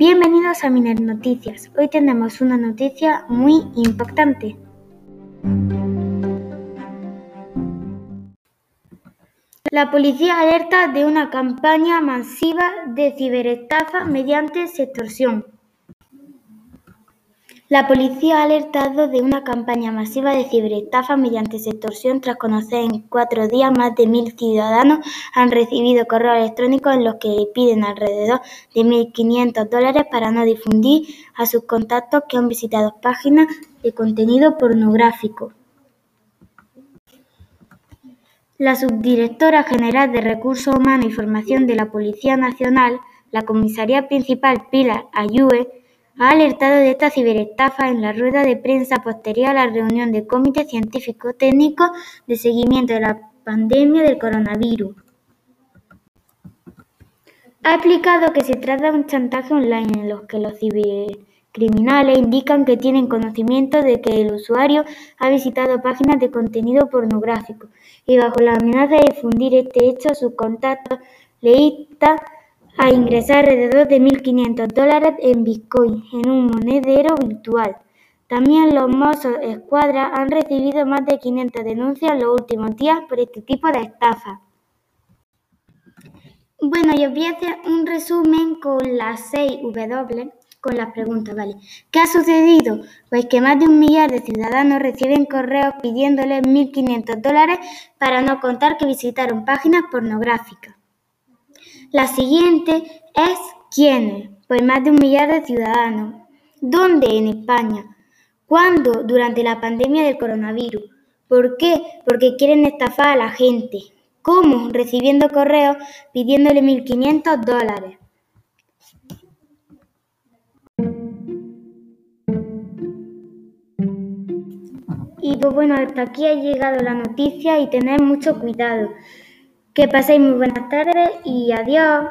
Bienvenidos a Miner Noticias. Hoy tenemos una noticia muy importante. La policía alerta de una campaña masiva de ciberestafa mediante extorsión. La policía ha alertado de una campaña masiva de ciberestafa mediante extorsión tras conocer en cuatro días más de mil ciudadanos han recibido correos electrónicos en los que piden alrededor de 1.500 dólares para no difundir a sus contactos que han visitado páginas de contenido pornográfico. La subdirectora general de Recursos Humanos y Formación de la Policía Nacional, la comisaría principal Pilar Ayue, ha alertado de esta ciberestafa en la rueda de prensa posterior a la reunión del Comité Científico-Técnico de Seguimiento de la Pandemia del Coronavirus. Ha explicado que se trata de un chantaje online en los que los cibercriminales indican que tienen conocimiento de que el usuario ha visitado páginas de contenido pornográfico y bajo la amenaza de difundir este hecho a sus contactos le insta a ingresar alrededor de 1.500 dólares en Bitcoin en un monedero virtual. También los Mossos Escuadra han recibido más de 500 denuncias en los últimos días por este tipo de estafas. Bueno, yo voy a hacer un resumen con las 6 W, con las preguntas, ¿vale? ¿Qué ha sucedido? Pues que más de un millar de ciudadanos reciben correos pidiéndoles 1.500 dólares para no contar que visitaron páginas pornográficas. La siguiente es ¿quiénes? Pues más de un millar de ciudadanos. ¿Dónde? En España. ¿Cuándo? Durante la pandemia del coronavirus. ¿Por qué? Porque quieren estafar a la gente. ¿Cómo? Recibiendo correos pidiéndole 1.500 dólares. Y pues bueno, hasta aquí ha llegado la noticia y tened mucho cuidado. Que paséis muy buenas tardes y adiós.